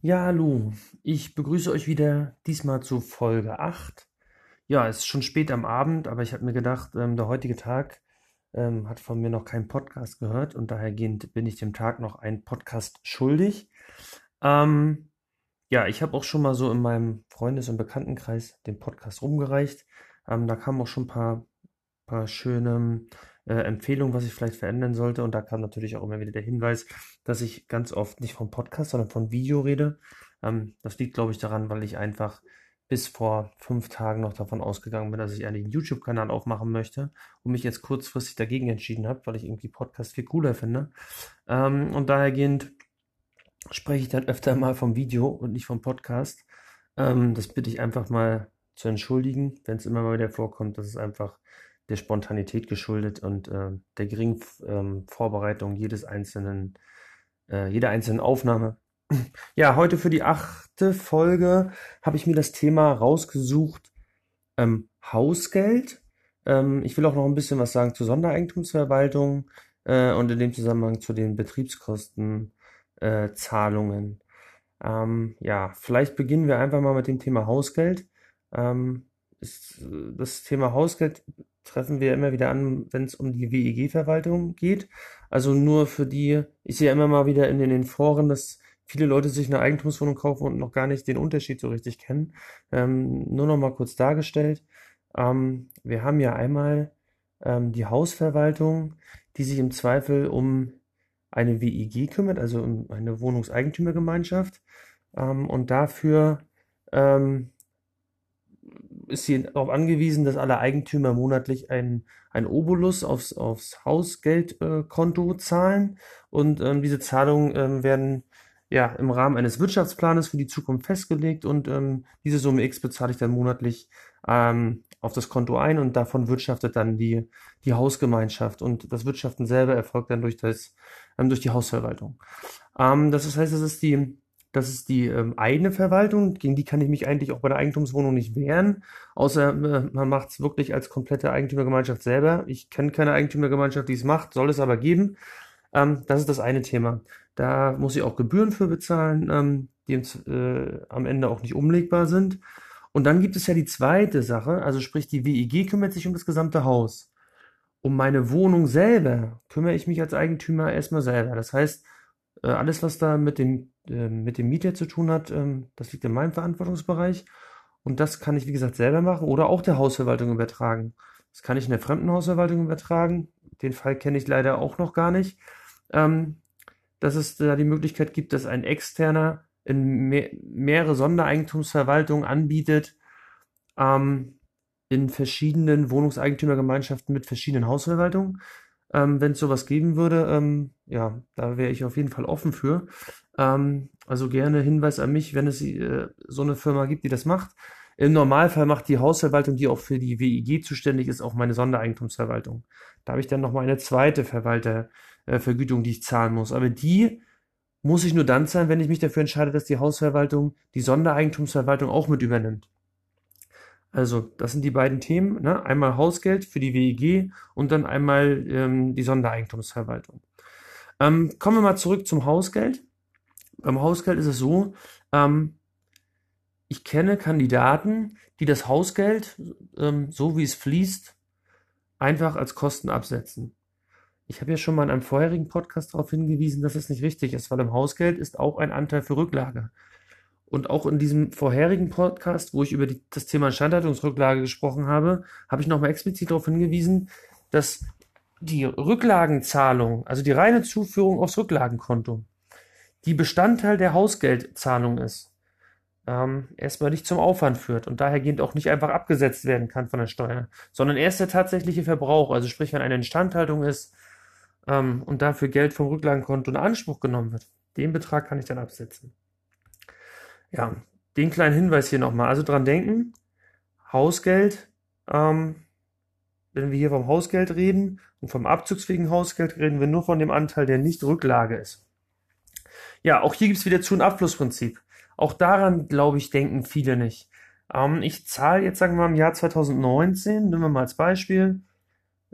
Ja, hallo. Ich begrüße euch wieder diesmal zu Folge 8. Ja, es ist schon spät am Abend, aber ich habe mir gedacht, ähm, der heutige Tag ähm, hat von mir noch keinen Podcast gehört und dahergehend bin ich dem Tag noch einen Podcast schuldig. Ähm, ja, ich habe auch schon mal so in meinem Freundes- und Bekanntenkreis den Podcast rumgereicht. Ähm, da kamen auch schon ein paar, paar schöne äh, Empfehlungen, was ich vielleicht verändern sollte. Und da kam natürlich auch immer wieder der Hinweis, dass ich ganz oft nicht vom Podcast, sondern von Video rede. Ähm, das liegt, glaube ich, daran, weil ich einfach bis vor fünf Tagen noch davon ausgegangen bin, dass ich einen YouTube-Kanal aufmachen möchte und mich jetzt kurzfristig dagegen entschieden habe, weil ich irgendwie Podcast viel cooler finde. Ähm, und dahergehend spreche ich dann öfter mal vom Video und nicht vom Podcast. Ähm, das bitte ich einfach mal zu entschuldigen, wenn es immer mal wieder vorkommt. Das ist einfach der Spontanität geschuldet und äh, der geringen ähm, Vorbereitung jedes einzelnen, äh, jeder einzelnen Aufnahme. Ja, heute für die achte Folge habe ich mir das Thema rausgesucht, ähm, Hausgeld. Ähm, ich will auch noch ein bisschen was sagen zur Sondereigentumsverwaltung äh, und in dem Zusammenhang zu den Betriebskostenzahlungen. Äh, ähm, ja, vielleicht beginnen wir einfach mal mit dem Thema Hausgeld. Ähm, ist, das Thema Hausgeld treffen wir immer wieder an, wenn es um die WEG-Verwaltung geht. Also nur für die, ich sehe immer mal wieder in den Foren, dass viele Leute sich eine Eigentumswohnung kaufen und noch gar nicht den Unterschied so richtig kennen. Ähm, nur noch mal kurz dargestellt. Ähm, wir haben ja einmal ähm, die Hausverwaltung, die sich im Zweifel um eine WEG kümmert, also um eine Wohnungseigentümergemeinschaft. Ähm, und dafür ähm, ist sie darauf angewiesen, dass alle Eigentümer monatlich ein, ein Obolus aufs, aufs Hausgeldkonto äh, zahlen. Und ähm, diese Zahlungen ähm, werden ja im Rahmen eines Wirtschaftsplanes für die Zukunft festgelegt und ähm, diese Summe X bezahle ich dann monatlich ähm, auf das Konto ein und davon wirtschaftet dann die, die Hausgemeinschaft und das Wirtschaften selber erfolgt dann durch das, ähm, durch die Hausverwaltung. Ähm, das heißt, das ist die, das ist die ähm, eigene Verwaltung, gegen die kann ich mich eigentlich auch bei der Eigentumswohnung nicht wehren, außer äh, man macht es wirklich als komplette Eigentümergemeinschaft selber. Ich kenne keine Eigentümergemeinschaft, die es macht, soll es aber geben. Ähm, das ist das eine Thema. Da muss ich auch Gebühren für bezahlen, ähm, die äh, am Ende auch nicht umlegbar sind. Und dann gibt es ja die zweite Sache, also sprich die WEG kümmert sich um das gesamte Haus. Um meine Wohnung selber kümmere ich mich als Eigentümer erstmal selber. Das heißt, äh, alles, was da mit dem, äh, mit dem Mieter zu tun hat, ähm, das liegt in meinem Verantwortungsbereich. Und das kann ich, wie gesagt, selber machen oder auch der Hausverwaltung übertragen. Das kann ich in der Fremdenhausverwaltung übertragen. Den Fall kenne ich leider auch noch gar nicht. Ähm, dass es da die Möglichkeit gibt, dass ein externer in mehr, mehrere Sondereigentumsverwaltungen anbietet, ähm, in verschiedenen Wohnungseigentümergemeinschaften mit verschiedenen Hausverwaltungen. Ähm, Wenn es sowas geben würde, ähm, ja, da wäre ich auf jeden Fall offen für. Ähm, also gerne Hinweis an mich, wenn es äh, so eine Firma gibt, die das macht. Im Normalfall macht die Hausverwaltung, die auch für die WIG zuständig ist, auch meine Sondereigentumsverwaltung. Da habe ich dann nochmal eine zweite Verwaltervergütung, die ich zahlen muss. Aber die muss ich nur dann zahlen, wenn ich mich dafür entscheide, dass die Hausverwaltung die Sondereigentumsverwaltung auch mit übernimmt. Also, das sind die beiden Themen. Ne? Einmal Hausgeld für die WEG und dann einmal ähm, die Sondereigentumsverwaltung. Ähm, kommen wir mal zurück zum Hausgeld. Beim Hausgeld ist es so, ähm, ich kenne Kandidaten, die das Hausgeld, ähm, so wie es fließt, einfach als Kosten absetzen. Ich habe ja schon mal in einem vorherigen Podcast darauf hingewiesen, dass es nicht richtig ist, weil im Hausgeld ist auch ein Anteil für Rücklage. Und auch in diesem vorherigen Podcast, wo ich über die, das Thema Instandhaltungsrücklage gesprochen habe, habe ich nochmal explizit darauf hingewiesen, dass die Rücklagenzahlung, also die reine Zuführung aufs Rücklagenkonto, die Bestandteil der Hausgeldzahlung ist, ähm, erstmal nicht zum Aufwand führt und dahergehend auch nicht einfach abgesetzt werden kann von der Steuer, sondern erst der tatsächliche Verbrauch, also sprich, wenn eine Instandhaltung ist ähm, und dafür Geld vom Rücklagenkonto in Anspruch genommen wird, den Betrag kann ich dann absetzen. Ja, den kleinen Hinweis hier nochmal. Also dran denken, Hausgeld, ähm, wenn wir hier vom Hausgeld reden und vom abzugsfähigen Hausgeld, reden wir nur von dem Anteil, der nicht Rücklage ist. Ja, auch hier gibt's wieder Zu- und Abflussprinzip. Auch daran, glaube ich, denken viele nicht. Ähm, ich zahle jetzt, sagen wir mal, im Jahr 2019, nehmen wir mal als Beispiel,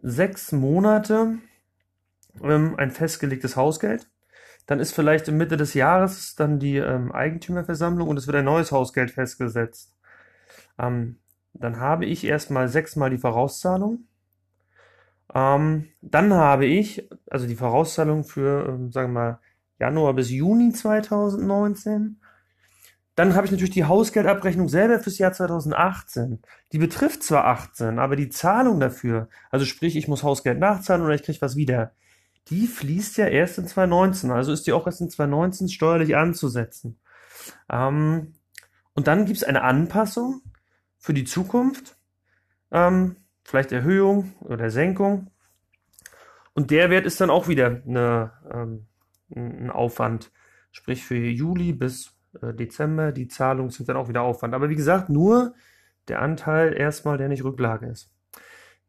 sechs Monate ähm, ein festgelegtes Hausgeld. Dann ist vielleicht in Mitte des Jahres dann die ähm, Eigentümerversammlung und es wird ein neues Hausgeld festgesetzt. Ähm, dann habe ich erstmal sechsmal die Vorauszahlung. Ähm, dann habe ich, also die Vorauszahlung für, ähm, sagen wir mal, Januar bis Juni 2019. Dann habe ich natürlich die Hausgeldabrechnung selber fürs Jahr 2018. Die betrifft zwar 18, aber die Zahlung dafür, also sprich, ich muss Hausgeld nachzahlen oder ich kriege was wieder, die fließt ja erst in 2019. Also ist die auch erst in 2019 steuerlich anzusetzen. Ähm, und dann gibt es eine Anpassung für die Zukunft. Ähm, vielleicht Erhöhung oder Senkung. Und der Wert ist dann auch wieder eine, ähm, ein Aufwand. Sprich für Juli bis äh, Dezember, die Zahlungen sind dann auch wieder Aufwand. Aber wie gesagt, nur der Anteil erstmal, der nicht Rücklage ist.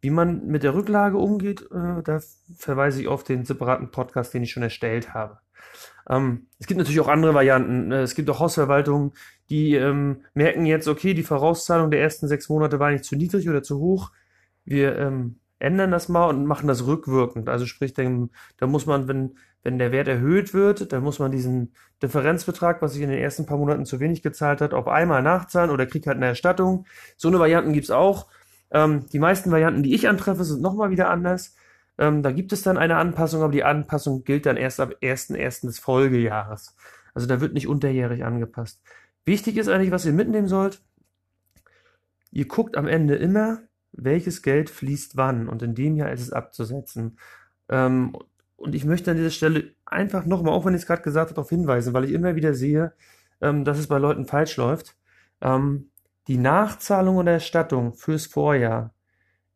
Wie man mit der Rücklage umgeht, äh, da verweise ich auf den separaten Podcast, den ich schon erstellt habe. Ähm, es gibt natürlich auch andere Varianten. Äh, es gibt auch Hausverwaltungen, die ähm, merken jetzt, okay, die Vorauszahlung der ersten sechs Monate war nicht zu niedrig oder zu hoch. Wir ähm, ändern das mal und machen das rückwirkend. Also sprich, da muss man, wenn, wenn der Wert erhöht wird, dann muss man diesen Differenzbetrag, was sich in den ersten paar Monaten zu wenig gezahlt hat, auf einmal nachzahlen oder kriegt halt eine Erstattung. So eine Varianten gibt's auch. Ähm, die meisten Varianten, die ich antreffe, sind nochmal wieder anders. Ähm, da gibt es dann eine Anpassung, aber die Anpassung gilt dann erst ab 1.1. des Folgejahres. Also da wird nicht unterjährig angepasst. Wichtig ist eigentlich, was ihr mitnehmen sollt. Ihr guckt am Ende immer, welches Geld fließt wann und in dem Jahr ist es abzusetzen. Ähm, und ich möchte an dieser Stelle einfach nochmal, auch wenn ich es gerade gesagt habe, darauf hinweisen, weil ich immer wieder sehe, ähm, dass es bei Leuten falsch läuft. Ähm, die Nachzahlung oder Erstattung fürs Vorjahr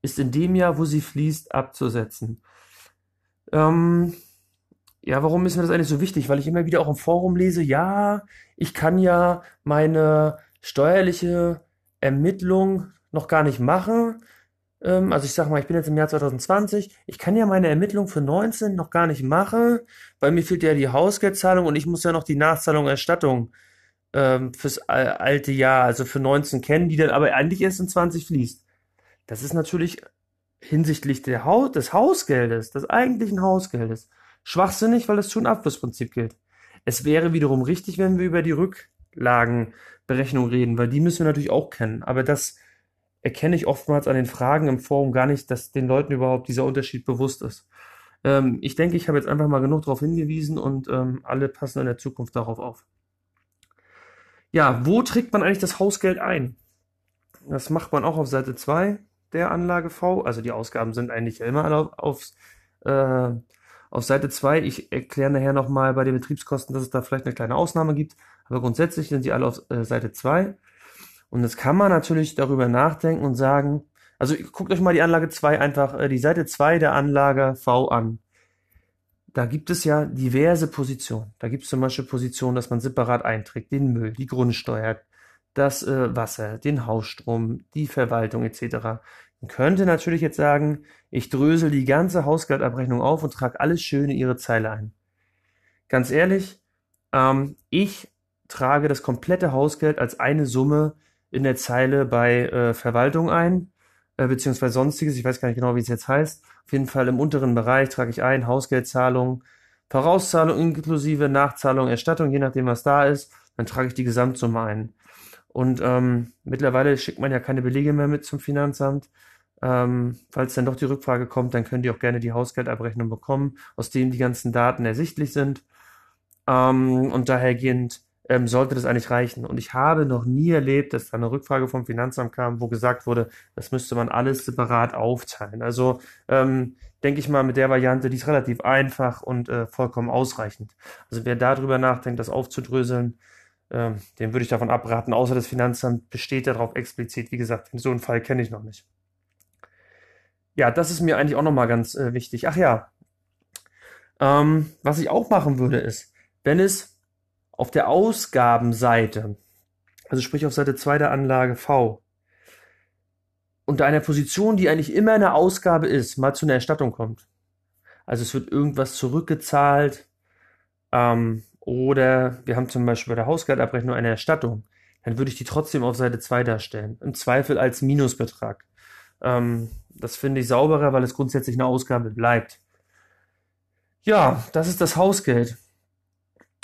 ist in dem Jahr, wo sie fließt, abzusetzen. Ähm, ja, warum ist mir das eigentlich so wichtig? Weil ich immer wieder auch im Forum lese, ja, ich kann ja meine steuerliche Ermittlung noch gar nicht machen, ähm, also ich sag mal, ich bin jetzt im Jahr 2020, ich kann ja meine Ermittlung für 19 noch gar nicht machen, weil mir fehlt ja die Hausgeldzahlung und ich muss ja noch die Nachzahlung Erstattung ähm, fürs alte Jahr, also für 19 kennen, die dann aber eigentlich erst in 20 fließt. Das ist natürlich hinsichtlich der Haus, des Hausgeldes, des eigentlichen Hausgeldes, schwachsinnig, weil das schon Abflussprinzip gilt. Es wäre wiederum richtig, wenn wir über die Rücklagenberechnung reden, weil die müssen wir natürlich auch kennen. Aber das erkenne ich oftmals an den Fragen im Forum gar nicht, dass den Leuten überhaupt dieser Unterschied bewusst ist. Ähm, ich denke, ich habe jetzt einfach mal genug darauf hingewiesen und ähm, alle passen in der Zukunft darauf auf. Ja, wo trägt man eigentlich das Hausgeld ein? Das macht man auch auf Seite 2 der Anlage V. Also die Ausgaben sind eigentlich immer auf, auf, äh, auf Seite 2. Ich erkläre nachher nochmal bei den Betriebskosten, dass es da vielleicht eine kleine Ausnahme gibt. Aber grundsätzlich sind sie alle auf äh, Seite 2. Und jetzt kann man natürlich darüber nachdenken und sagen, also guckt euch mal die Anlage 2 einfach, äh, die Seite 2 der Anlage V an. Da gibt es ja diverse Positionen. Da gibt es zum Beispiel Positionen, dass man separat einträgt, den Müll, die Grundsteuer, das äh, Wasser, den Hausstrom, die Verwaltung etc. Man könnte natürlich jetzt sagen, ich drösel die ganze Hausgeldabrechnung auf und trage alles schön in ihre Zeile ein. Ganz ehrlich, ähm, ich trage das komplette Hausgeld als eine Summe in der Zeile bei äh, Verwaltung ein, äh, beziehungsweise sonstiges, ich weiß gar nicht genau, wie es jetzt heißt. Auf jeden Fall im unteren Bereich trage ich ein, Hausgeldzahlung, Vorauszahlung inklusive Nachzahlung, Erstattung, je nachdem, was da ist, dann trage ich die Gesamtsumme ein. Und ähm, mittlerweile schickt man ja keine Belege mehr mit zum Finanzamt. Ähm, falls dann doch die Rückfrage kommt, dann könnt ihr auch gerne die Hausgeldabrechnung bekommen, aus denen die ganzen Daten ersichtlich sind. Ähm, und dahergehend ähm, sollte das eigentlich reichen. Und ich habe noch nie erlebt, dass da eine Rückfrage vom Finanzamt kam, wo gesagt wurde, das müsste man alles separat aufteilen. Also ähm, denke ich mal, mit der Variante, die ist relativ einfach und äh, vollkommen ausreichend. Also wer darüber nachdenkt, das aufzudröseln, ähm, dem würde ich davon abraten, außer das Finanzamt besteht darauf explizit. Wie gesagt, so einen Fall kenne ich noch nicht. Ja, das ist mir eigentlich auch nochmal ganz äh, wichtig. Ach ja, ähm, was ich auch machen würde, ist, wenn es auf der Ausgabenseite, also sprich auf Seite 2 der Anlage V, unter einer Position, die eigentlich immer eine Ausgabe ist, mal zu einer Erstattung kommt. Also es wird irgendwas zurückgezahlt ähm, oder wir haben zum Beispiel bei der Hausgeldabrechnung eine Erstattung, dann würde ich die trotzdem auf Seite 2 darstellen. Im Zweifel als Minusbetrag. Ähm, das finde ich sauberer, weil es grundsätzlich eine Ausgabe bleibt. Ja, das ist das Hausgeld.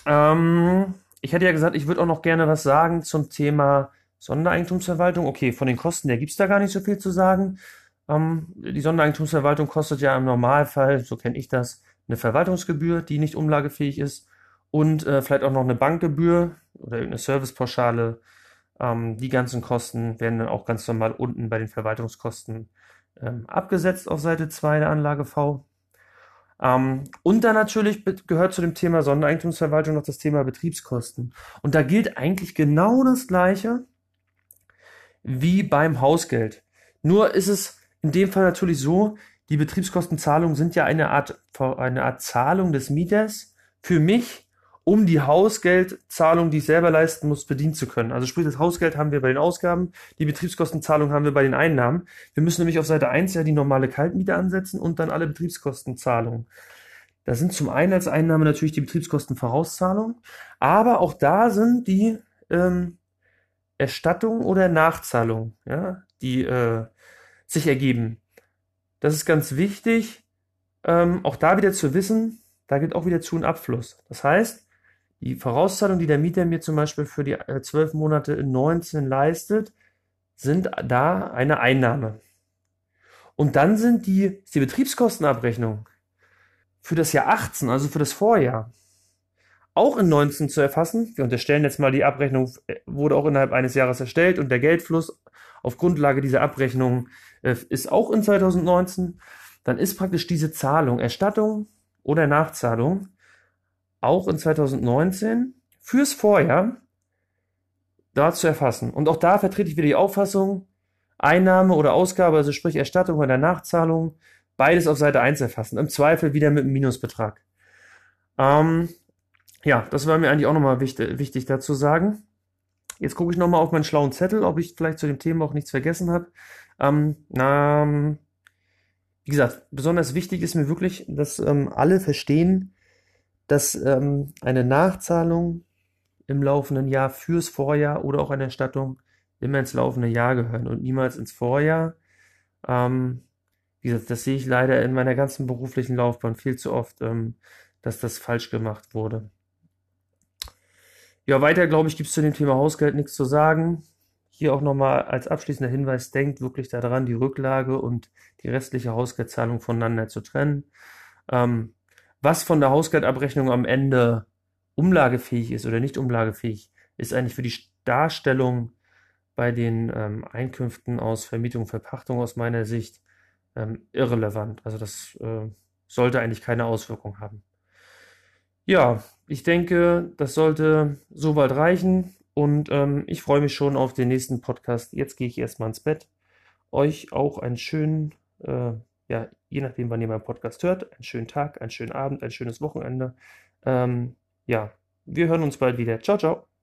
Ähm, ich hätte ja gesagt, ich würde auch noch gerne was sagen zum Thema Sondereigentumsverwaltung. Okay, von den Kosten her gibt es da gar nicht so viel zu sagen. Ähm, die Sondereigentumsverwaltung kostet ja im Normalfall, so kenne ich das, eine Verwaltungsgebühr, die nicht umlagefähig ist und äh, vielleicht auch noch eine Bankgebühr oder irgendeine Servicepauschale. Ähm, die ganzen Kosten werden dann auch ganz normal unten bei den Verwaltungskosten ähm, abgesetzt auf Seite 2 der Anlage V. Ähm, und dann natürlich gehört zu dem Thema Sondereigentumsverwaltung noch das Thema Betriebskosten. Und da gilt eigentlich genau das Gleiche wie beim Hausgeld. Nur ist es in dem Fall natürlich so, die Betriebskostenzahlungen sind ja eine Art, eine Art Zahlung des Mieters für mich, um die Hausgeldzahlung, die ich selber leisten muss, bedienen zu können. Also sprich, das Hausgeld haben wir bei den Ausgaben, die Betriebskostenzahlung haben wir bei den Einnahmen. Wir müssen nämlich auf Seite 1 ja die normale Kaltmiete ansetzen und dann alle Betriebskostenzahlungen. Da sind zum einen als Einnahme natürlich die Betriebskostenvorauszahlung, aber auch da sind die ähm, Erstattung oder Nachzahlung, ja, die äh, sich ergeben. Das ist ganz wichtig, ähm, auch da wieder zu wissen, da geht auch wieder Zu- und Abfluss. Das heißt, die Vorauszahlung, die der Mieter mir zum Beispiel für die äh, zwölf Monate in 19 leistet, sind da eine Einnahme. Und dann sind die, die Betriebskostenabrechnung für das Jahr 18, also für das Vorjahr, auch in 19 zu erfassen. Wir unterstellen jetzt mal, die Abrechnung äh, wurde auch innerhalb eines Jahres erstellt und der Geldfluss auf Grundlage dieser Abrechnung äh, ist auch in 2019. Dann ist praktisch diese Zahlung, Erstattung oder Nachzahlung auch in 2019 fürs Vorjahr da zu erfassen. Und auch da vertrete ich wieder die Auffassung, Einnahme oder Ausgabe, also sprich Erstattung oder Nachzahlung, beides auf Seite 1 erfassen. Im Zweifel wieder mit einem Minusbetrag. Ähm, ja, das war mir eigentlich auch nochmal wichtig, wichtig dazu sagen. Jetzt gucke ich nochmal auf meinen schlauen Zettel, ob ich vielleicht zu dem Thema auch nichts vergessen habe. Ähm, ähm, wie gesagt, besonders wichtig ist mir wirklich, dass ähm, alle verstehen, dass ähm, eine Nachzahlung im laufenden Jahr fürs Vorjahr oder auch eine Erstattung immer ins laufende Jahr gehören und niemals ins Vorjahr. Ähm, wie gesagt, das sehe ich leider in meiner ganzen beruflichen Laufbahn viel zu oft, ähm, dass das falsch gemacht wurde. Ja, weiter, glaube ich, gibt es zu dem Thema Hausgeld nichts zu sagen. Hier auch nochmal als abschließender Hinweis, denkt wirklich daran, die Rücklage und die restliche Hausgeldzahlung voneinander zu trennen. Ähm, was von der Hausgeldabrechnung am Ende umlagefähig ist oder nicht umlagefähig, ist eigentlich für die Darstellung bei den ähm, Einkünften aus Vermietung Verpachtung aus meiner Sicht ähm, irrelevant. Also das äh, sollte eigentlich keine Auswirkung haben. Ja, ich denke, das sollte soweit reichen und ähm, ich freue mich schon auf den nächsten Podcast. Jetzt gehe ich erstmal ins Bett. Euch auch einen schönen, äh, ja, je nachdem, wann ihr meinen Podcast hört, einen schönen Tag, einen schönen Abend, ein schönes Wochenende. Ähm, ja, wir hören uns bald wieder. Ciao, ciao.